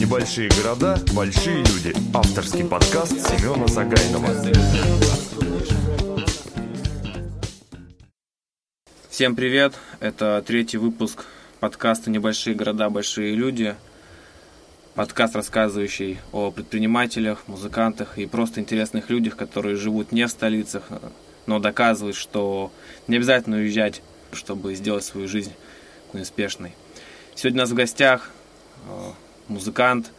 Небольшие города, большие люди. Авторский подкаст Семена Сагайнова. Всем привет! Это третий выпуск подкаста «Небольшие города, большие люди». Подкаст, рассказывающий о предпринимателях, музыкантах и просто интересных людях, которые живут не в столицах, но доказывают, что не обязательно уезжать, чтобы сделать свою жизнь успешной. Сегодня у нас в гостях э, музыкант,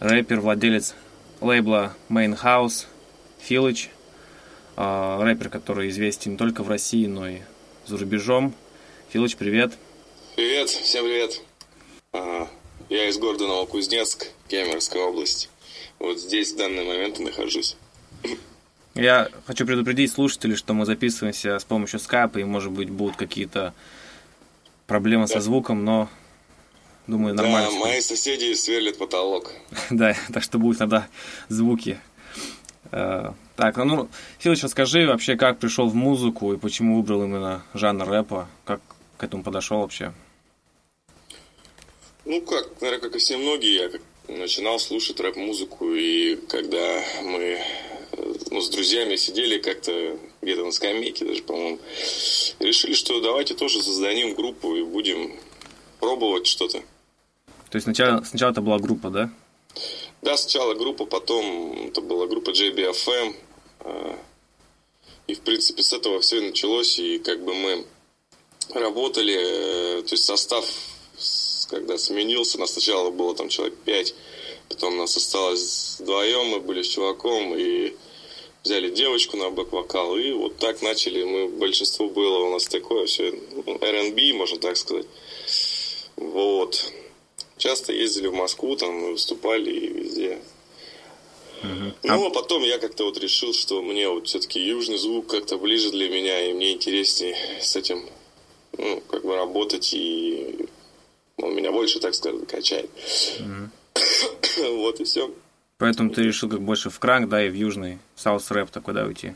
рэпер, владелец лейбла Main House Филыч, э, рэпер, который известен не только в России, но и за рубежом. Филыч, привет. Привет, всем привет. А, я из города Новокузнецк, Кемеровской области. Вот здесь в данный момент и нахожусь. Я хочу предупредить слушателей, что мы записываемся с помощью скайпа, и, может быть, будут какие-то проблемы со звуком, но думаю, нормально. Да, мои соседи сверлят потолок. да, так что будут иногда звуки. Э, так, ну, Филыч, расскажи вообще, как пришел в музыку и почему выбрал именно жанр рэпа, как к этому подошел вообще? Ну, как, наверное, как и все многие, я начинал слушать рэп-музыку, и когда мы ну, с друзьями сидели как-то где-то на скамейке даже, по-моему, решили, что давайте тоже создадим группу и будем пробовать что-то. То есть сначала, сначала это была группа, да? Да, сначала группа, потом это была группа JBFM. А, и, в принципе, с этого все началось, и как бы мы работали, э, то есть состав, когда сменился, нас сначала было там человек пять, потом нас осталось вдвоем, мы были с чуваком, и взяли девочку на бэк-вокал, и вот так начали мы, большинство было у нас такое все, R&B, можно так сказать. Вот. Часто ездили в Москву, там мы выступали и везде. Uh-huh. Ну, а потом я как-то вот решил, что мне вот все-таки южный звук как-то ближе для меня, и мне интереснее с этим, ну, как бы работать, и он меня больше, так сказать, качает. Uh-huh. вот и все. Поэтому ты решил как больше в кранк, да, и в южный саус рэп такой, да, уйти?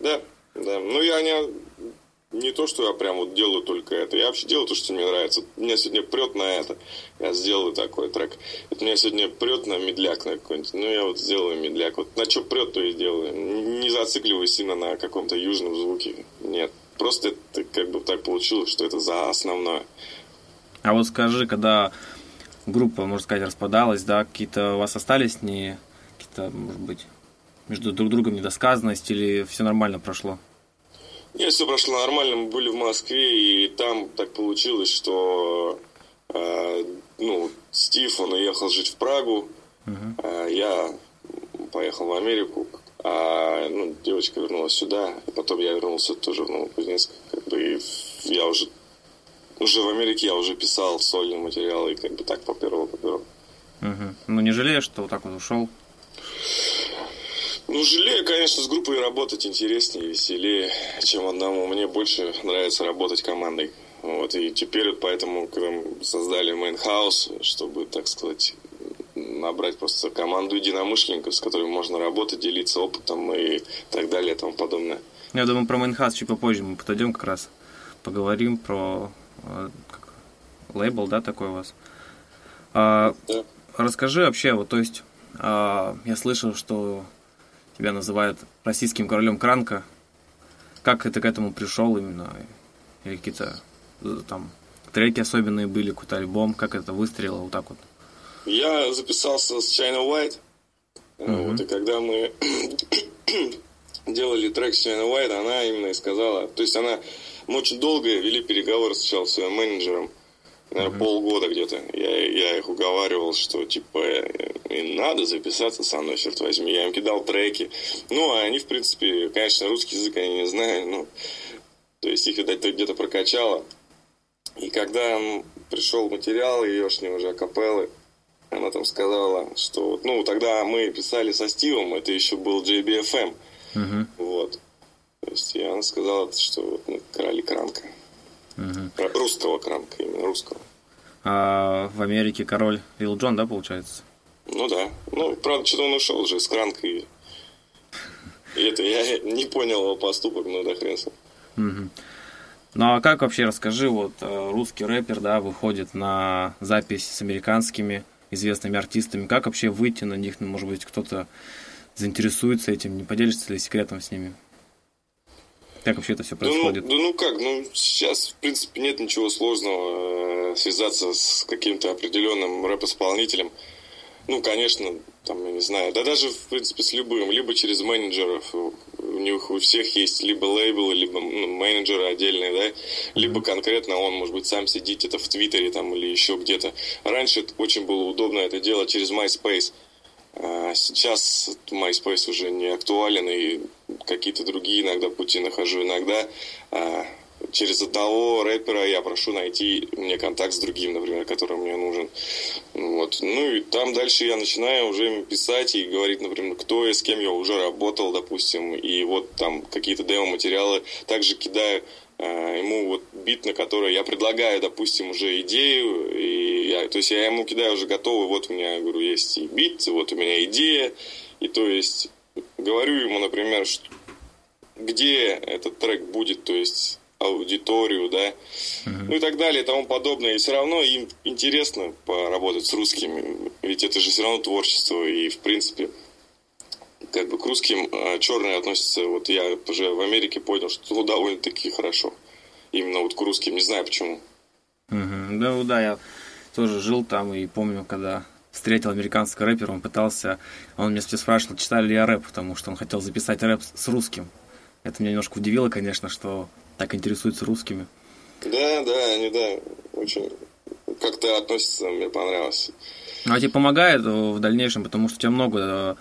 Да, да. Ну, я не, не то, что я прям вот делаю только это. Я вообще делаю то, что мне нравится. Меня сегодня прет на это. Я сделаю такой трек. Это меня сегодня прет на медляк на какой-нибудь. Ну, я вот сделаю медляк. Вот на что прет, то и делаю. Не зацикливаюсь сильно на каком-то южном звуке. Нет. Просто это как бы так получилось, что это за основное. А вот скажи, когда группа, можно сказать, распадалась, да, какие-то у вас остались не какие-то, может быть, между друг другом недосказанность или все нормально прошло? Нет, все прошло нормально. Мы были в Москве, и там так получилось, что э, ну, Стив, он уехал жить в Прагу, uh-huh. а я поехал в Америку, а ну, девочка вернулась сюда, и потом я вернулся тоже в Новокузнецк. Как бы, и я уже уже в Америке я уже писал сольный материал, и как бы так по первому, по первому. Угу. Ну, не жалеешь, что вот так вот ушел? Ну, жалею, конечно, с группой работать интереснее, веселее, чем одному. Мне больше нравится работать командой. Вот, и теперь вот поэтому, когда мы создали Main House, чтобы, так сказать, набрать просто команду единомышленников, с которыми можно работать, делиться опытом и так далее и тому подобное. Я думаю, про Main House чуть попозже мы подойдем как раз, поговорим про лейбл, да, такой у вас. А, да. Расскажи вообще, вот, то есть, а, я слышал, что тебя называют российским королем Кранка. Как ты к этому пришел именно? Или какие-то э, там треки особенные были, какой-то альбом, как это выстрелило вот так вот? Я записался с China White. Mm-hmm. Вот, и когда мы делали трек с China White, она именно и сказала, то есть она мы очень долго вели переговоры сначала с своим менеджером, наверное, uh-huh. полгода где-то. Я, я их уговаривал, что типа им надо записаться со мной, черт возьми. Я им кидал треки. Ну, а они, в принципе, конечно, русский язык они не знают, ну, то есть их, видать, где-то прокачало. И когда пришел материал ее с ним уже акапеллы, она там сказала, что, ну, тогда мы писали со Стивом, это еще был JBFM, uh-huh. вот. То есть я сказал, что вот, ну, короли Кранка. Угу. Русского Кранка, именно русского. А в Америке король Лил Джон, да, получается? Ну да. Ну, правда, что-то он ушел уже с Кранка. И, и это я не понял его поступок, но да хрен угу. Ну а как вообще, расскажи, вот э, русский рэпер, да, выходит на запись с американскими известными артистами, как вообще выйти на них, ну, может быть, кто-то заинтересуется этим, не поделишься ли секретом с ними? Как вообще это все происходит? Да ну, да ну как, ну сейчас, в принципе, нет ничего сложного э, связаться с каким-то определенным рэп-исполнителем. Ну, конечно, там, я не знаю, да даже, в принципе, с любым, либо через менеджеров, у них у всех есть либо лейблы, либо ну, менеджеры отдельные, да, либо конкретно он, может быть, сам сидит где-то в Твиттере там или еще где-то. Раньше очень было удобно это делать через MySpace. Сейчас MySpace уже не актуален, и какие-то другие иногда пути нахожу. Иногда а, через одного рэпера я прошу найти мне контакт с другим, например, который мне нужен. Вот. Ну и там дальше я начинаю уже писать и говорить, например, кто и с кем я уже работал, допустим, и вот там какие-то демо-материалы. Также кидаю ему вот бит, на который я предлагаю, допустим, уже идею, и я, то есть я ему кидаю уже готовый, вот у меня, говорю, есть и бит, вот у меня идея, и то есть говорю ему, например, что, где этот трек будет, то есть аудиторию, да, uh-huh. ну и так далее и тому подобное. И все равно им интересно поработать с русскими, ведь это же все равно творчество, и в принципе как бы к русским а, черные относятся, вот я уже в Америке понял, что довольно-таки хорошо. Именно вот к русским, не знаю почему. Uh-huh. Да, да, я тоже жил там и помню, когда встретил американского рэпера, он пытался, он меня спрашивал, читали ли я рэп, потому что он хотел записать рэп с русским. Это меня немножко удивило, конечно, что так интересуются русскими. Да, да, они, да, очень как-то относятся, мне понравилось. Ну, а тебе помогает в дальнейшем, потому что у тебя много э,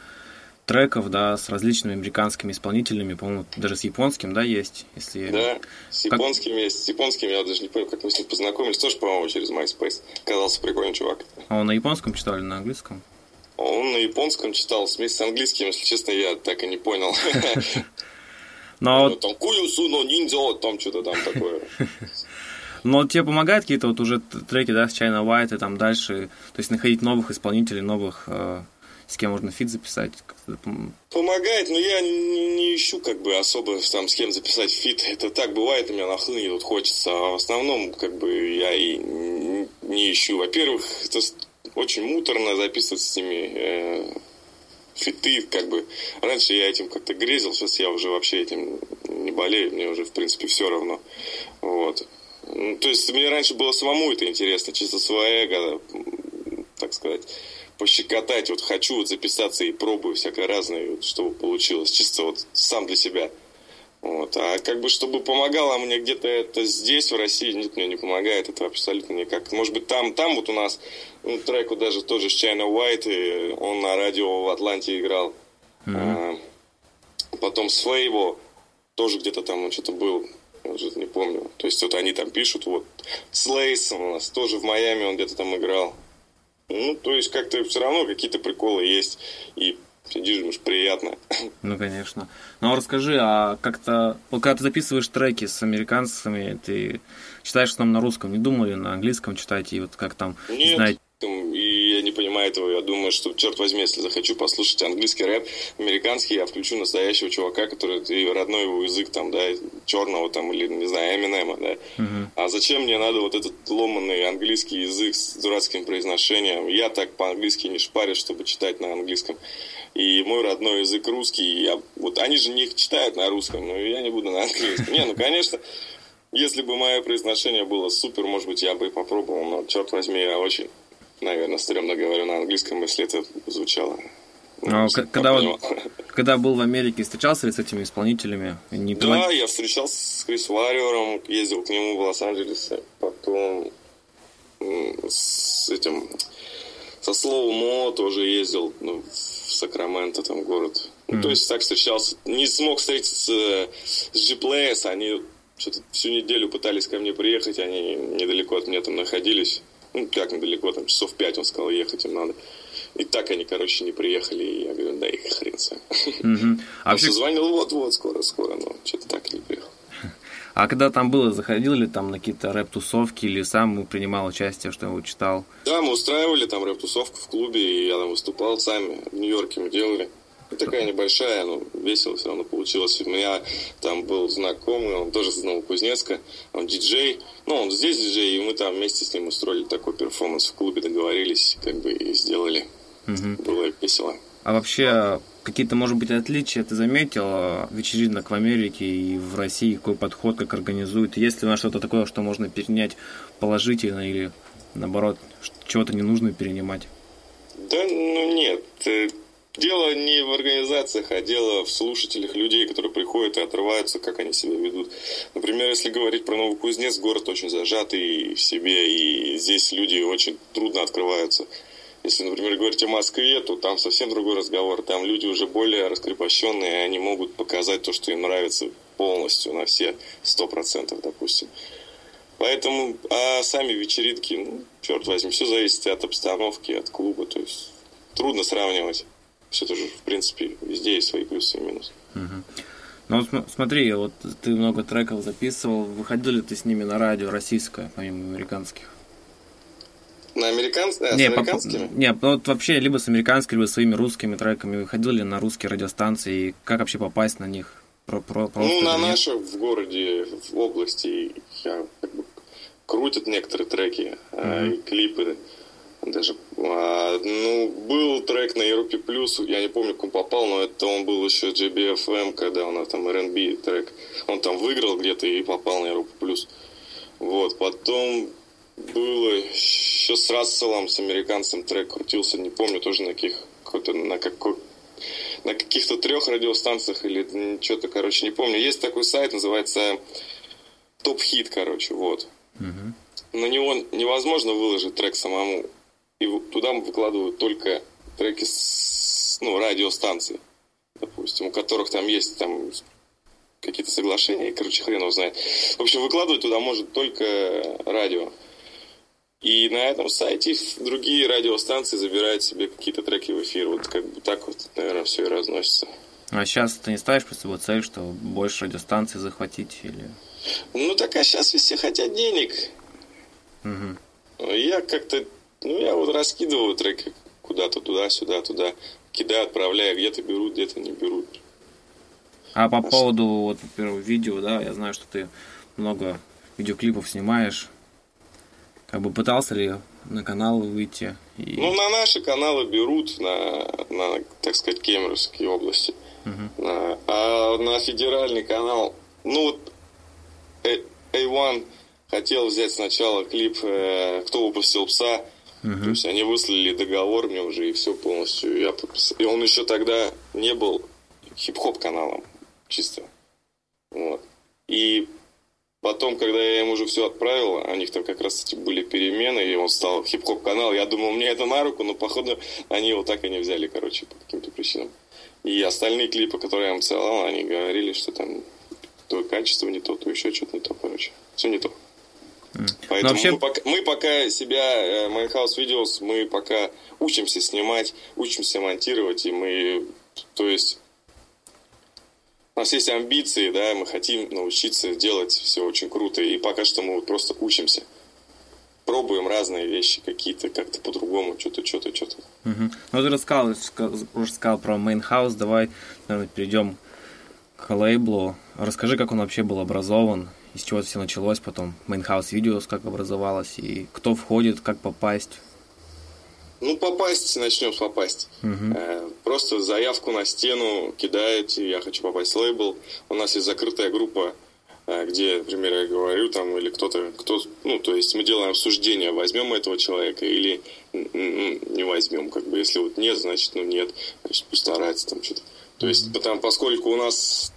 треков, да, с различными американскими исполнителями, по-моему, даже с японским, да, есть, если... Да, с как... японским есть, с японским я даже не помню, как мы с ним познакомились, тоже, по-моему, через MySpace. Казался прикольный чувак. А он на японском читал или на английском? Он на японском читал, вместе с английским, если честно, я так и не понял. Но... Ну, там Куюсу, но ниндзя, там что-то там такое. Но тебе помогают какие-то вот уже треки, да, с China White и там дальше, то есть находить новых исполнителей, новых, э, с кем можно фит записать? Помогает, но я не, не ищу как бы особо там с кем записать фит. Это так бывает, у меня нахлынет вот хочется. А в основном как бы я и не ищу. Во-первых, это очень муторно записывать с ними э, фиты, как бы. Раньше я этим как-то грезил, сейчас я уже вообще этим не болею, мне уже, в принципе, все равно. Вот. Ну, то есть мне раньше было самому это интересно, чисто свое эго, так сказать, пощекотать. Вот хочу вот записаться и пробую всякое разное, вот, чтобы получилось. Чисто вот сам для себя. Вот. А как бы, чтобы помогало мне где-то это здесь, в России, нет, мне не помогает это абсолютно никак. Может быть, там, там вот у нас ну, треку даже тоже с China White, и он на радио в Атланте играл. Mm-hmm. А, потом с Фейво тоже где-то там он что-то был, я уже не помню. То есть вот они там пишут, вот Слейс у нас тоже в Майами он где-то там играл. Ну, то есть как-то все равно какие-то приколы есть. И Сидишь, думаешь, приятно. Ну, конечно. Ну, а расскажи, а как-то, вот когда ты записываешь треки с американцами, ты читаешь там на русском, не думали на английском читать, и вот как там, Нет, знаете... и я не понимаю этого, я думаю, что, черт возьми, если захочу послушать английский рэп, американский, я включу настоящего чувака, который и родной его язык, там, да, черного, там, или, не знаю, Эминема, да. Uh-huh. А зачем мне надо вот этот ломанный английский язык с дурацким произношением? Я так по-английски не шпарю, чтобы читать на английском и мой родной язык русский. Я, вот они же не читают на русском, но я не буду на английском. Не, ну, конечно, если бы мое произношение было супер, может быть, я бы и попробовал, но, черт возьми, я очень, наверное, стрёмно говорю на английском, если это звучало. Ну, когда, вот, когда был в Америке, встречался ли с этими исполнителями? Не да, я встречался с Крис Варриором, ездил к нему в Лос-Анджелесе, потом с этим со словом Мо тоже ездил ну, в Сакраменто, там город. Mm-hmm. то есть так встречался. Не смог встретиться с G-Players, они что-то всю неделю пытались ко мне приехать, они недалеко от меня там находились. Ну, как недалеко, там часов пять он сказал, ехать им надо. И так они, короче, не приехали, и я говорю, да их хрен с. А вообще... звонил вот-вот, скоро, скоро, но что-то так и не приехал. А когда там было, заходил ли там на какие-то рэп-тусовки или сам принимал участие, что-нибудь читал? Да, мы устраивали там рэп-тусовку в клубе, и я там выступал сами. В Нью-Йорке мы делали. Такая небольшая, но весело все равно получилось. У меня там был знакомый, он тоже с Новокузнецка, он диджей. Ну, он здесь диджей, и мы там вместе с ним устроили такой перформанс в клубе, договорились, как бы и сделали. Угу. Было весело. А вообще, какие-то, может быть, отличия ты заметил вечеринок в Америке и в России, какой подход, как организуют? Есть ли у нас что-то такое, что можно перенять положительно или, наоборот, чего-то не нужно перенимать? Да, ну нет. Дело не в организациях, а дело в слушателях людей, которые приходят и отрываются, как они себя ведут. Например, если говорить про Новокузнец, город очень зажатый в себе, и здесь люди очень трудно открываются. Если, например, говорить о Москве, то там совсем другой разговор. Там люди уже более раскрепощенные, и они могут показать то, что им нравится полностью, на все сто процентов, допустим. Поэтому, а сами вечеринки, ну, черт возьми, все зависит от обстановки, от клуба, то есть трудно сравнивать. Все тоже, в принципе, везде есть свои плюсы и минусы. Ну вот смотри, вот ты много треков записывал, выходил ли ты с ними на радио российское, помимо американских? На американских? Э, не, с американскими? По, не, ну вот вообще либо с американскими, либо своими русскими треками. Выходил ли на русские радиостанции и как вообще попасть на них? Про, про, ну, на наши в городе, в области я, как бы, крутят некоторые треки, mm-hmm. и клипы даже. А, ну, был трек на Европе Плюс, я не помню, он попал, но это он был еще JBFM, когда у нас там R&B трек. Он там выиграл где-то и попал на Европу Плюс. Вот, потом было еще с Расселом, с американцем трек крутился, не помню тоже на каких, какой-то, на какой на каких-то трех радиостанциях или что-то, короче, не помню. Есть такой сайт, называется Топ Хит, короче, вот. Угу. На него невозможно выложить трек самому. И туда выкладывают только треки с ну, радиостанций, допустим, у которых там есть там какие-то соглашения, короче, хрен его знает. В общем, выкладывать туда может только радио. И на этом сайте другие радиостанции забирают себе какие-то треки в эфир. Вот как бы так вот, наверное, все и разносится. А сейчас ты не ставишь по собой цель, что больше радиостанций захватить или... Ну так а сейчас все хотят денег. Угу. Я как-то, ну я вот раскидываю треки куда-то туда-сюда, туда. Кидаю, отправляю, где-то берут, где-то не берут. А по а поводу, вот, например, видео, да, я знаю, что ты много видеоклипов снимаешь. Как бы пытался ли на канал выйти? И... Ну, на наши каналы берут, на, на так сказать, Кемеровские области. Угу. На, а на федеральный канал, ну вот A1 хотел взять сначала клип э, «Кто выпустил пса», uh То есть они выслали договор мне уже и все полностью. Я подписал. И он еще тогда не был хип-хоп каналом чисто. Вот. И Потом, когда я ему уже все отправил, у них там как раз эти были перемены, и он стал хип-хоп канал. Я думал, мне это на руку, но походу они его так и не взяли, короче, по каким-то причинам. И остальные клипы, которые я им целовал, они говорили, что там то качество не то, то еще что-то не то, короче. Все не то. Поэтому вообще... мы, пока, мы пока себя, э, Videos, мы пока учимся снимать, учимся монтировать, и мы, то есть у нас есть амбиции, да, мы хотим научиться делать все очень круто, и пока что мы вот просто учимся. Пробуем разные вещи какие-то, как-то по-другому, что-то, что-то, что-то. Угу. Ну, ты рассказал, уже сказал про Main House, давай, наверное, перейдем к лейблу. Расскажи, как он вообще был образован, из чего это все началось потом, House Videos, как образовалось, и кто входит, как попасть. Ну, попасть, начнем с попасть. Угу. Просто заявку на стену кидаете, я хочу попасть в лейбл. У нас есть закрытая группа, э, где, например, я говорю там, или кто-то, кто, ну, то есть мы делаем обсуждение, возьмем этого человека или не возьмем, как бы, если вот нет, значит, ну нет, значит, пусть старается там что-то. То есть, потому, поскольку у нас,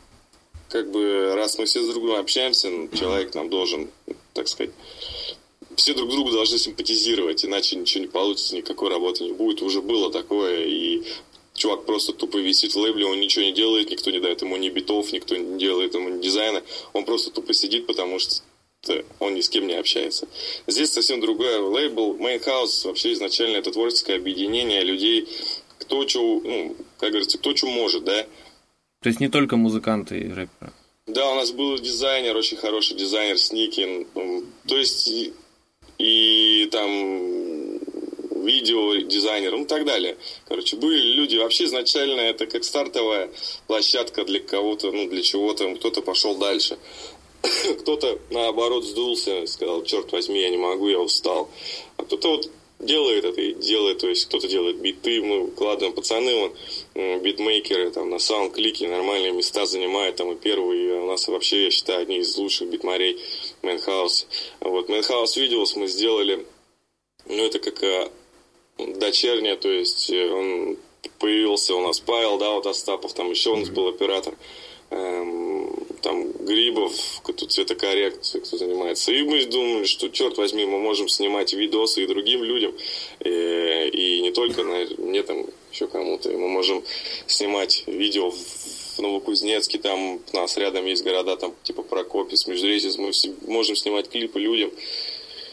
как бы, раз мы все с другом общаемся, человек нам должен, так сказать, все друг другу должны симпатизировать, иначе ничего не получится, никакой работы не будет. Уже было такое, и чувак просто тупо висит в лейбле, он ничего не делает, никто не дает ему ни битов, никто не делает ему ни дизайна, он просто тупо сидит, потому что он ни с кем не общается. Здесь совсем другой лейбл. Main House вообще изначально это творческое объединение людей, кто что, ну, как говорится, кто что может, да. То есть не только музыканты и рэперы. Да, у нас был дизайнер, очень хороший дизайнер Сникин. То есть и там видеодизайнером и так далее. Короче, были люди, вообще изначально это как стартовая площадка для кого-то, ну, для чего-то, кто-то пошел дальше. Кто-то, наоборот, сдулся, сказал, черт возьми, я не могу, я устал. А кто-то вот делает это и делает, то есть кто-то делает биты, мы выкладываем, пацаны, вон, битмейкеры, там, на SoundClick е нормальные места занимают, там, и первые, у нас вообще, я считаю, одни из лучших битмейкеры Main House. Вот, Main House Videos мы сделали, ну, это как а, дочерняя, то есть э, он появился у нас Павел, да, вот Остапов, там еще у нас был оператор, эм, там Грибов, кто цветокоррекцией, кто занимается. И мы думали, что, черт возьми, мы можем снимать видосы и другим людям, и, э, и не только на, мне там, еще кому-то. Мы можем снимать видео в Новокузнецке, там у нас рядом есть города, там типа Прокопис, Межрезец, мы все, можем снимать клипы людям.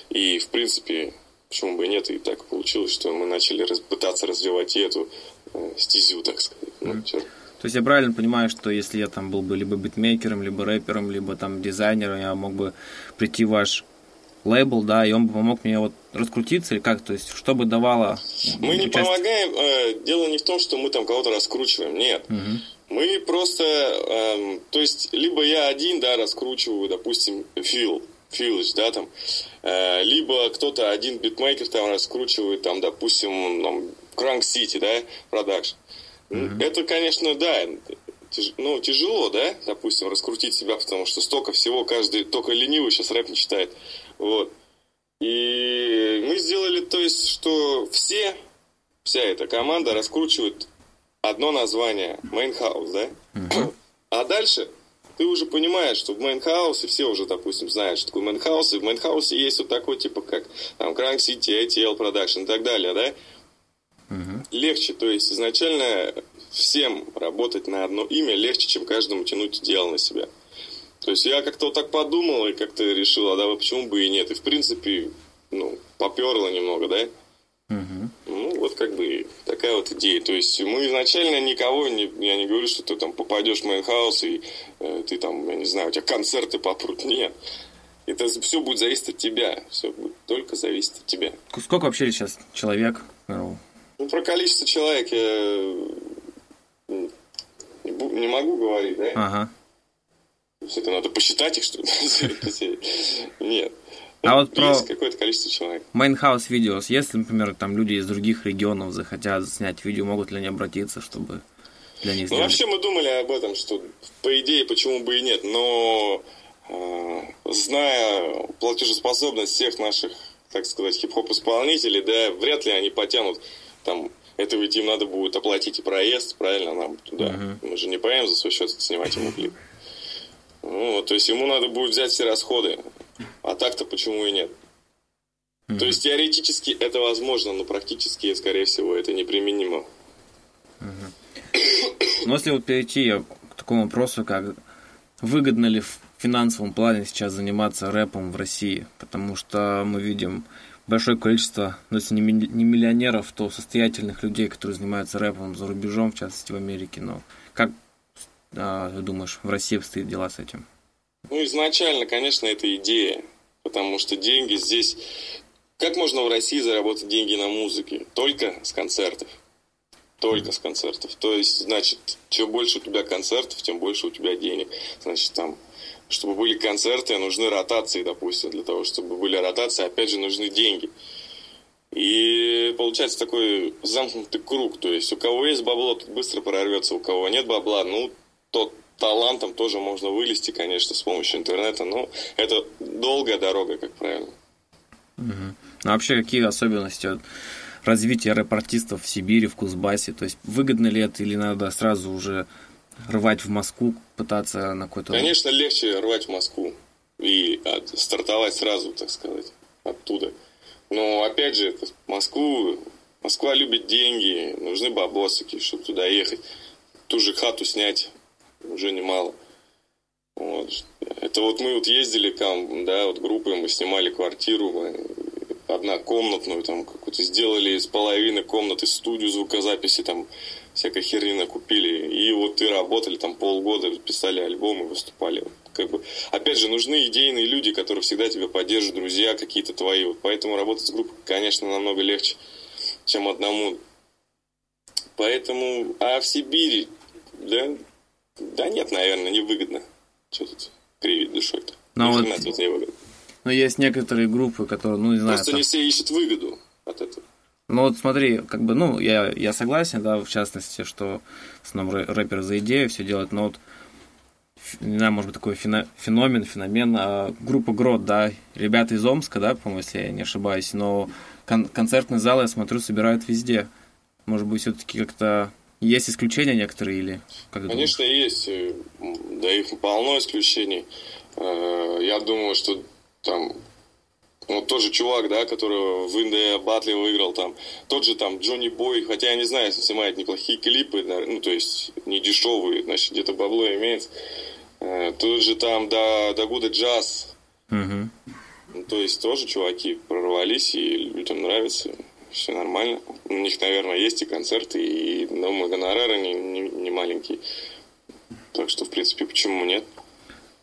И, в принципе, почему бы и нет, и так получилось, что мы начали раз, пытаться развивать и эту э, стезю, так сказать. Ну, mm. То есть я правильно понимаю, что если я там был бы либо битмейкером, либо рэпером, либо там дизайнером, я мог бы прийти в ваш лейбл, да, и он бы помог мне вот раскрутиться или как, то есть что бы давало... Мы не помогаем, э, дело не в том, что мы там кого-то раскручиваем, нет. Угу. Мы просто, э, то есть либо я один, да, раскручиваю, допустим, фил, Филыч, да, там, э, либо кто-то один битмейкер там раскручивает, там, допустим, там, Crank City, да, продакшн. Mm-hmm. Это, конечно, да, тяж, ну, тяжело, да, допустим, раскрутить себя, потому что столько всего, каждый, только ленивый сейчас рэп не читает. Вот. И мы сделали, то есть, что все, вся эта команда раскручивает одно название, Main House, да? Mm-hmm. А дальше ты уже понимаешь, что в Main House е, все уже, допустим, знают, что такое Main House, и в Main House е есть вот такой, типа, как там Crank City, ATL Production и так далее, да? Угу. Легче, то есть изначально всем работать на одно имя легче, чем каждому тянуть дело на себя. То есть я как-то вот так подумал и как-то решил, а да, почему бы и нет. И в принципе, ну, поперло немного, да? Угу. Ну, вот как бы такая вот идея. То есть мы изначально никого, не, я не говорю, что ты там попадешь в Мейнхаус и э, ты там, я не знаю, у тебя концерты попрут. Нет. Это все будет зависеть от тебя. Все будет только зависеть от тебя. Сколько вообще сейчас человек? Ну, про количество человек я не могу говорить, да? Ага. Это надо посчитать их, что ли? Нет. А вот про какое-то количество человек. Mainhouse Videos. Если, например, там люди из других регионов захотят снять видео, могут ли они обратиться, чтобы для них Ну, вообще мы думали об этом, что по идее почему бы и нет, но э, зная платежеспособность всех наших, так сказать, хип-хоп исполнителей, да, вряд ли они потянут там это ведь им надо будет оплатить и проезд, правильно, нам туда. Uh-huh. Мы же не поедем за свой счет снимать ему клип. Ну, то есть ему надо будет взять все расходы. А так-то почему и нет? Mm-hmm. То есть теоретически это возможно, но практически, скорее всего, это неприменимо. Mm-hmm. Ну, если вот перейти к такому вопросу, как выгодно ли в финансовом плане сейчас заниматься рэпом в России? Потому что мы видим большое количество, ну, если не миллионеров, то состоятельных людей, которые занимаются рэпом за рубежом, в частности в Америке. Но как а, ты думаешь, в России обстоят дела с этим? Ну, изначально, конечно, это идея, потому что деньги здесь... Как можно в России заработать деньги на музыке? Только с концертов. Только с концертов. То есть, значит, чем больше у тебя концертов, тем больше у тебя денег. Значит, там, чтобы были концерты, нужны ротации, допустим. Для того, чтобы были ротации, опять же, нужны деньги. И получается такой замкнутый круг. То есть, у кого есть бабло, тот быстро прорвется. У кого нет бабла, ну, тот талантом тоже можно вылезти, конечно, с помощью интернета, но это долгая дорога, как правило. Угу. Ну, вообще, какие особенности развития рэп-артистов в Сибири, в Кузбассе? То есть, выгодно ли это или надо сразу уже рвать в Москву, пытаться на какой-то... Конечно, легче рвать в Москву и стартовать сразу, так сказать, оттуда. Но, опять же, Москву, Москва любит деньги, нужны бабосики, чтобы туда ехать. Ту же хату снять уже немало. Вот. Это вот мы вот ездили там, да, вот группой, мы снимали квартиру, однокомнатную, там какую-то сделали из половины комнаты студию звукозаписи, там всякой херни накупили. И вот и работали там полгода, писали альбомы, выступали. Как бы, опять же, нужны идейные люди, которые всегда тебя поддержат, друзья какие-то твои. Вот поэтому работать с группой, конечно, намного легче. чем одному. Поэтому, а в Сибири, да, да нет, наверное, невыгодно. Что тут кривить душой-то? Но Ни вот- тут невыгодно. Но есть некоторые группы, которые, ну, не знаю, Просто там- не все ищут выгоду от этого. Ну вот смотри, как бы, ну, я, я согласен, да, в частности, что в основном рэ- рэперы за идею все делают, но вот, не знаю, может быть, такой фено- феномен, феномен, а, группа Грот, да, ребята из Омска, да, по-моему, если я не ошибаюсь, но кон- концертные залы, я смотрю, собирают везде. Может быть, все-таки как-то есть исключения некоторые или как Конечно, есть. э, Да их полно исключений. Э, Я думаю, что там вот тот же чувак, да, который в Индии Батли выиграл там, тот же там Джонни Бой, хотя я не знаю, если снимает неплохие клипы, ну, то есть не дешевые, значит, где-то бабло имеется. Э, Тот же там да, Дагуда Джаз? Мгм. ну, то есть тоже чуваки прорвались, и людям нравится, все нормально. У них, наверное, есть и концерты, и думаю, гонорары не, не, не маленькие. Так что, в принципе, почему нет?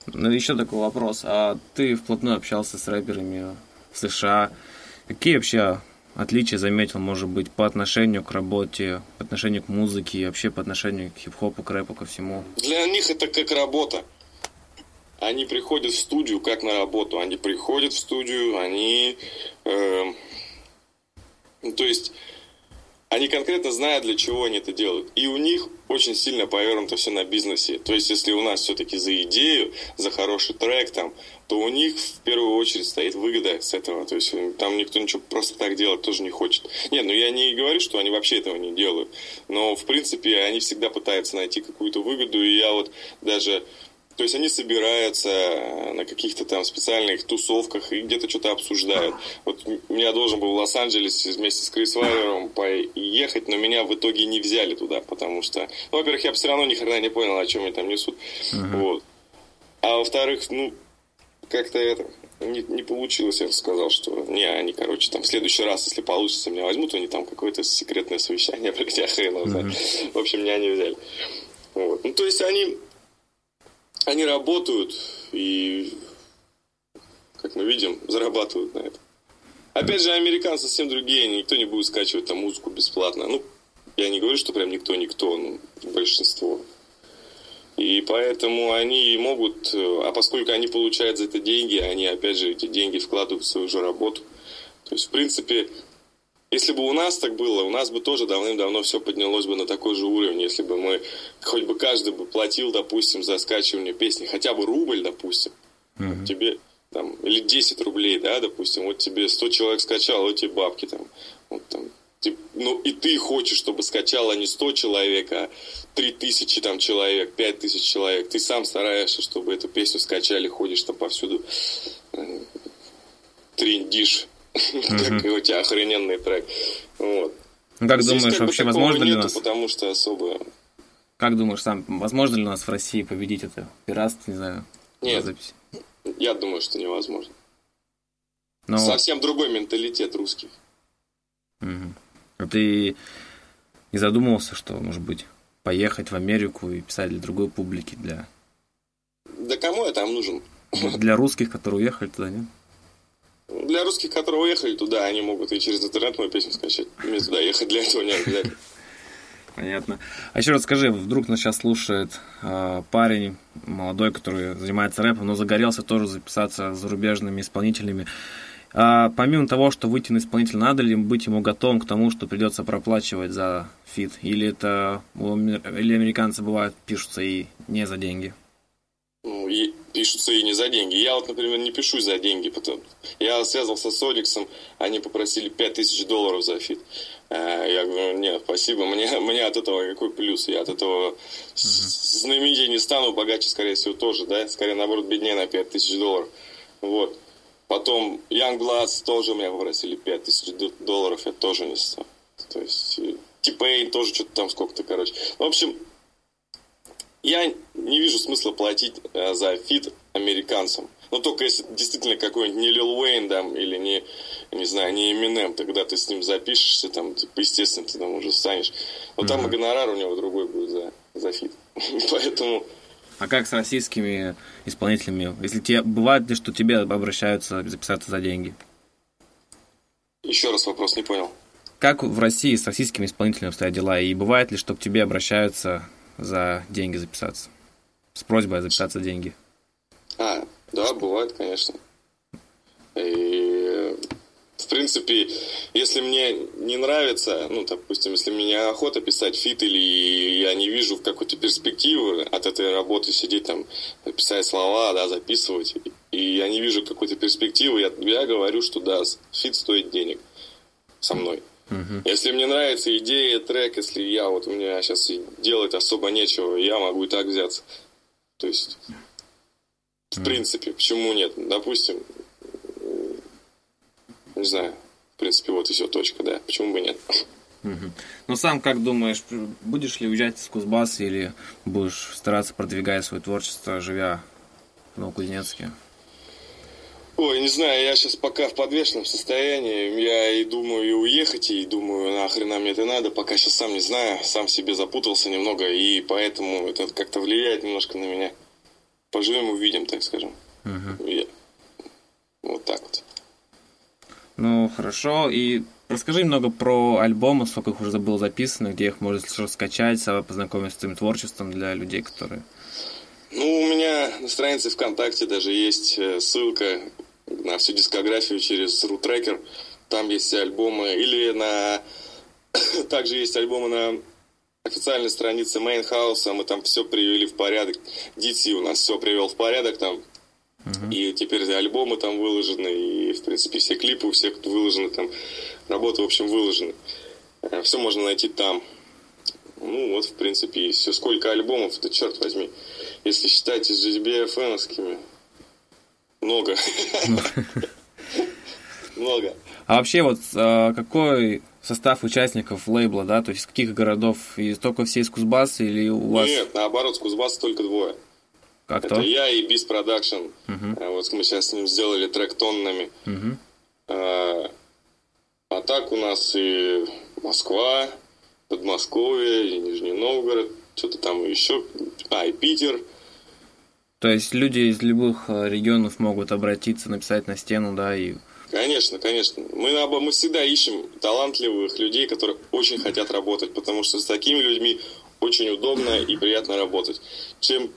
Ну, еще такой вопрос. А ты вплотную общался с рэперами в США. Какие вообще отличия заметил, может быть, по отношению к работе, по отношению к музыке и вообще по отношению к хип-хопу, к рэпу, ко всему? Для них это как работа. Они приходят в студию как на работу. Они приходят в студию, они... ну, то есть они конкретно знают, для чего они это делают. И у них очень сильно повернуто все на бизнесе. То есть, если у нас все-таки за идею, за хороший трек там, то у них в первую очередь стоит выгода с этого. То есть, э, там никто ничего просто так делать тоже не хочет. Нет, ну я не говорю, что они вообще этого не делают. Но, в принципе, они всегда пытаются найти какую-то выгоду. И я вот даже то есть они собираются э, на каких-то там специальных тусовках и где-то что-то обсуждают. Вот м- я должен был в Лос-Анджелес вместе с Крис Вайлером поехать, но меня в итоге не взяли туда, потому что, ну, во-первых, я все равно ни хрена не понял, о чем они там несут. Вот. А во-вторых, ну, как-то это не, не получилось, я сказал, что не, они, короче, там в следующий раз, если получится, меня возьмут, они там какое-то секретное совещание, блядь, я хрен его знает. В общем, меня не взяли. Вот. Ну, то есть они они работают и, как мы видим, зарабатывают на этом. Опять же, американцы совсем другие, никто не будет скачивать там музыку бесплатно. Ну, я не говорю, что прям никто-никто, ну, большинство. И поэтому они могут, э, а поскольку они получают за это деньги, они, опять же, эти деньги вкладывают в свою же работу. То есть, в принципе, если бы у нас так было, у нас бы тоже давным-давно все поднялось бы на такой же уровень, если бы мы, хоть бы каждый бы платил, допустим, за скачивание песни, хотя бы рубль, допустим, Мгм. тебе там, или 10 рублей, да, допустим, вот тебе 100 человек скачал, вот тебе бабки там, вот там, ты- ну и ты хочешь, чтобы скачало не 100 человек, а 3000 там человек, 5000 человек, ты сам стараешься, чтобы эту песню скачали, ходишь там повсюду, э, трендишь, какой у тебя охрененный трек, вот. Ну, как Здесь думаешь, как вообще возможно ли у нас, потому что особо... как думаешь сам, возможно ли у нас в России победить это пиратство, не знаю, Нет. запись? Я думаю, что невозможно. Но, Совсем другой менталитет русский. мгм. А ты не задумывался, что, может быть, поехать в Америку и писать для другой публики, для, Да кому я там нужен? для русских, которые уехали туда, нет? Для русских, которые уехали туда, они могут и через интернет мою песню скачать. Мне туда ехать для этого не обязательно. Понятно. А еще раз скажи, вдруг нас сейчас слушает э, парень молодой, который занимается рэпом, но загорелся тоже записаться с зарубежными исполнителями. А помимо того, что выйти на исполнителя, надо ли быть ему готовым к тому, что придется проплачивать за фит? Или это или американцы бывают пишутся и не за деньги? Ну, и пишутся и не за деньги. Я вот, например, не пишусь за деньги. Потом. Я связался с Одиксом, они попросили 5000 долларов за фит. А, Я говорю, нет, спасибо, мне, мне от этого какой плюс? Я от этого знаменитее не стану, богаче, скорее всего, тоже, да? Скорее, наоборот, беднее на 5000 долларов. Вот. Потом Youngbloods тоже меня попросили 5000 д- долларов, я тоже не стал. То есть, T-Pain тоже что-то там сколько-то, короче. В общем, я не вижу смысла платить э, за фит американцам. Ну, только если действительно какой-нибудь не Lil Wayne, там, или не, не знаю, не Eminem, тогда ты с ним запишешься, там, типа, естественно, ты там уже станешь. Но там и гонорар у него другой будет за, за фит. Поэтому, А как с российскими исполнителями? Если тебе бывает ли, что тебе обращаются записаться за деньги? еще раз вопрос не понял. как в России с российскими исполнителями обстоят дела? И бывает ли, что к тебе обращаются за деньги записаться? С просьбой записаться деньги? А, да, бывает, конечно. И, в принципе, если мне не нравится, ну, допустим, если мне охота писать фит или я не вижу какой-то перспективы от этой работы сидеть там, писать слова, да, записывать, и я не вижу какой-то перспективы, я, я говорю, что да, фит стоит денег со мной. Uh-huh. Если мне нравится идея, трек, если я вот у меня сейчас делать особо нечего, я могу и так взяться. То есть, в принципе, почему нет? Допустим, не знаю, в принципе, вот и все, точка, да, почему бы нет? Uh-huh. Ну, сам как думаешь, будешь ли уезжать из Кузбасса или будешь стараться продвигать свое творчество, живя в Новокузнецке? Ой, не знаю, я сейчас пока в подвешенном состоянии. Я и думаю и уехать, и думаю, нахрена мне это надо. Пока сейчас сам не знаю, сам себе запутался немного, и поэтому это как-то влияет немножко на меня. Поживем, увидим, так скажем. Угу. Я... Вот так вот. Ну, хорошо. И расскажи немного про альбомы, сколько их уже было записано, где их можно скачать, познакомиться с твоим творчеством для людей, которые... Ну, у меня на странице ВКонтакте даже есть э, ссылка на всю дискографию через RuTracker. Там есть альбомы. Или на... Также есть альбомы на официальной странице Main House. Мы там все привели в порядок. DC у нас все привел в порядок там. Uh-huh. И теперь альбомы там выложены, и, в принципе, все клипы у всех выложены там. Работы, в общем, выложены. Э, все можно найти там. Ну, вот, в принципе, и все. Сколько альбомов, то черт возьми. Если считать с GBFM-овскими, много. Много. А вообще вот а, какой состав участников лейбла, да? То есть из каких городов? И только все из Кузбасса или у вас? Нет, наоборот, с Кузбасса только двое. Как Это то? я и Beast Production. Угу. Вот мы сейчас с ним сделали трек тоннами. Угу. А, а так у нас и Москва, Подмосковье, и Нижний Новгород, что-то там еще. А, и Питер. То есть люди из любых э, регионов могут обратиться, написать на стену, да, и... Конечно, конечно. Мы, мы всегда ищем талантливых людей, которые очень хотят работать, потому что с такими людьми очень удобно и приятно работать. Чем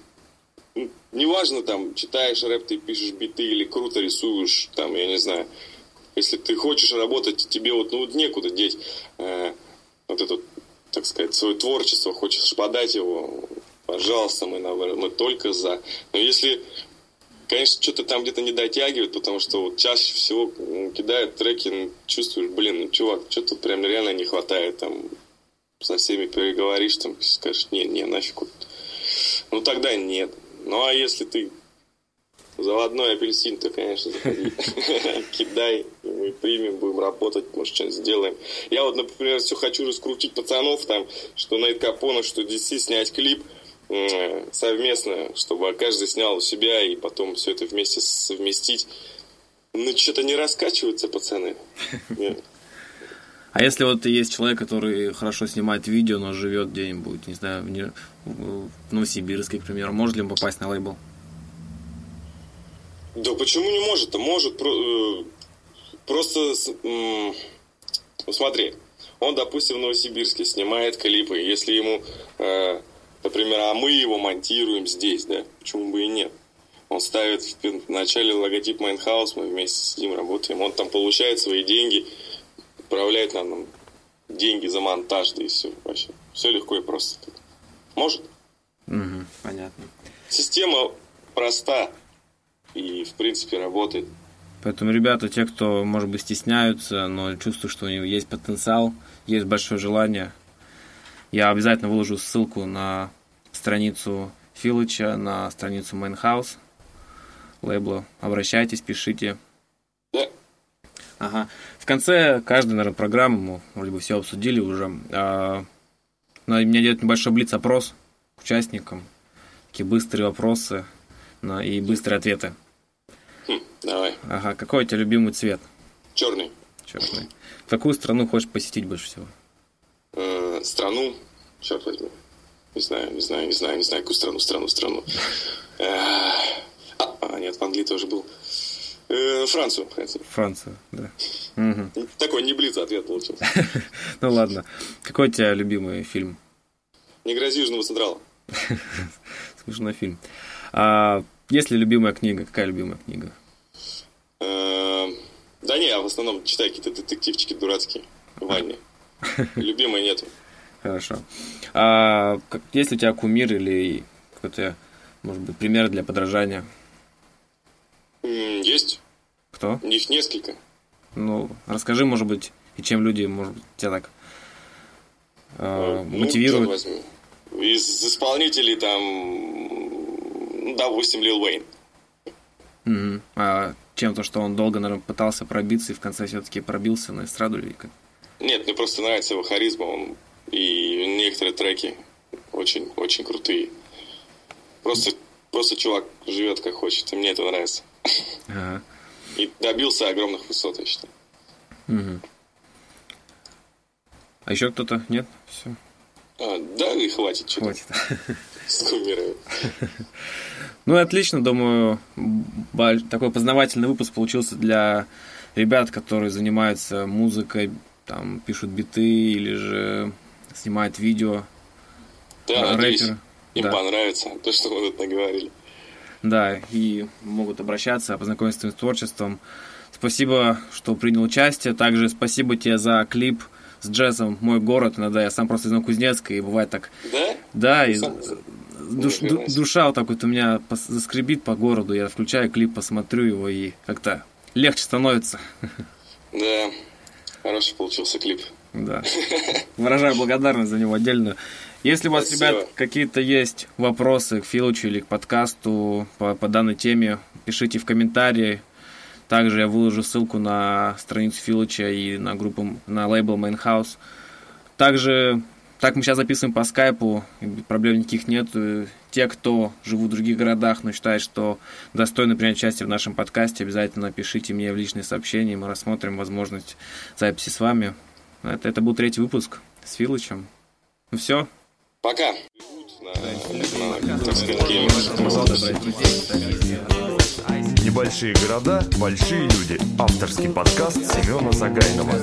неважно, там, читаешь рэп, ты пишешь биты или круто рисуешь, там, я не знаю. Если ты хочешь работать, тебе вот, ну, вот некуда деть э, вот это, так сказать, свое творчество, хочешь подать его, пожалуйста, мы, мы только за. Но если, конечно, что-то там где-то не дотягивает, потому что вот чаще всего кидают треки, ну, чувствуешь, блин, ну, чувак, что-то прям реально не хватает, там, со всеми переговоришь, там, скажешь, не, не, нафиг. Ну, тогда нет. Ну, а если ты заводной апельсин, то, конечно. Кидай, мы примем, будем работать, может, что-нибудь сделаем. Я вот, например, все хочу раскрутить пацанов там, что на Капона, что DC снять клип – совместно, чтобы каждый снял у себя и потом все это вместе совместить. Ну, что-то не раскачиваются пацаны. А если вот есть человек, который хорошо снимает видео, но живет где-нибудь, не знаю, в, не... в Новосибирске, к примеру, может ли он попасть на лейбл? Да почему не может-то? Может. Э, просто, ну, смотри, он, допустим, в Новосибирске снимает клипы. Если ему э, Например, а мы его монтируем здесь, да? Почему бы и нет? Он ставит в начале логотип Mainhouse, мы вместе с ним работаем. Он там получает свои деньги, отправляет нам деньги за монтаж, да и все вообще. Все легко и просто. Может? Угу, понятно. Система проста и, в принципе, работает. Поэтому, ребята, те, кто, может быть, стесняются, но чувствуют, что у них есть потенциал, есть большое желание, я обязательно выложу ссылку на страницу Филыча, на страницу Mainhouse лейбла. Обращайтесь, пишите. Ага. В конце каждой, наверное, программы, мы вроде бы все обсудили уже. А, но меня идет небольшой блиц-опрос к участникам. Такие быстрые вопросы на, и быстрые ответы. Хм, давай. Ага. Какой у тебя любимый цвет? Черный. Черный. Какую страну хочешь посетить больше всего? Э, страну, черт возьми, не знаю, не знаю, не знаю, не знаю, какую страну, страну, страну. А, а, нет, в Англии тоже был. Э, Францию, Францию. Францию, да. Мгм. Такой не блиц ответ получился. Ну ладно. Какой у тебя любимый фильм? Не грози Южного Централа. Смешной фильм. А есть ли любимая книга? Какая любимая книга? Э, Да не, я в основном читаю какие-то детективчики дурацкие в ванне. Любимой нету. Хорошо. А как- есть ли у тебя кумир или какой-то, может быть, пример для подражания? Есть, Кто? их несколько. Ну, расскажи, может быть, и чем люди, может быть, тебя так э, Ну, мотивируют. черт возьми. Из исполнителей там, ну, допустим, Лил Уэйн. Мгм. А чем то, что он долго, наверное, пытался пробиться и в конце все-таки пробился на эстраду или как? Нет, мне просто нравится его харизма, он и некоторые треки очень, очень крутые. Просто, просто чувак живет как хочет, и мне это нравится. Ага. И добился огромных высот, я считаю. Мгм. А еще кто-то? Нет? Все, А, да, и хватит хватит. с кумирами. Ну отлично, думаю, такой познавательный выпуск получился для ребят, которые занимаются музыкой, там пишут биты или же снимают видео. Да, р- надеюсь, им Да. понравится то, что мы тут наговорили. Да, и могут обращаться, познакомиться с твоим творчеством. Спасибо, что принял участие. Также спасибо тебе за клип с джазом «Мой город». Иногда я сам просто из Новокузнецка, и бывает так Да? Да, и Сам- душ- ду- душа вот так вот у меня заскребит по городу, я включаю клип, посмотрю его и как-то легче становится. Да. Хороший получился клип. Да. Выражаю благодарность за него отдельно. Если у вас, Спасибо. ребят, какие-то есть вопросы к Филучу или к подкасту по, по данной теме, пишите в комментарии. Также я выложу ссылку на страницу Филуча и на группу, на лейбл Mainhouse. Также, так мы сейчас записываем по скайпу, проблем никаких нет. И Те, кто живут в других городах, но считают, что достойны принять участие в нашем подкасте, обязательно пишите мне в личные сообщения, мы рассмотрим возможность записи с вами. Это, это был третий выпуск с Филычем. Ну все. Пока. Небольшие города, большие люди. Авторский подкаст Семена Загайнова.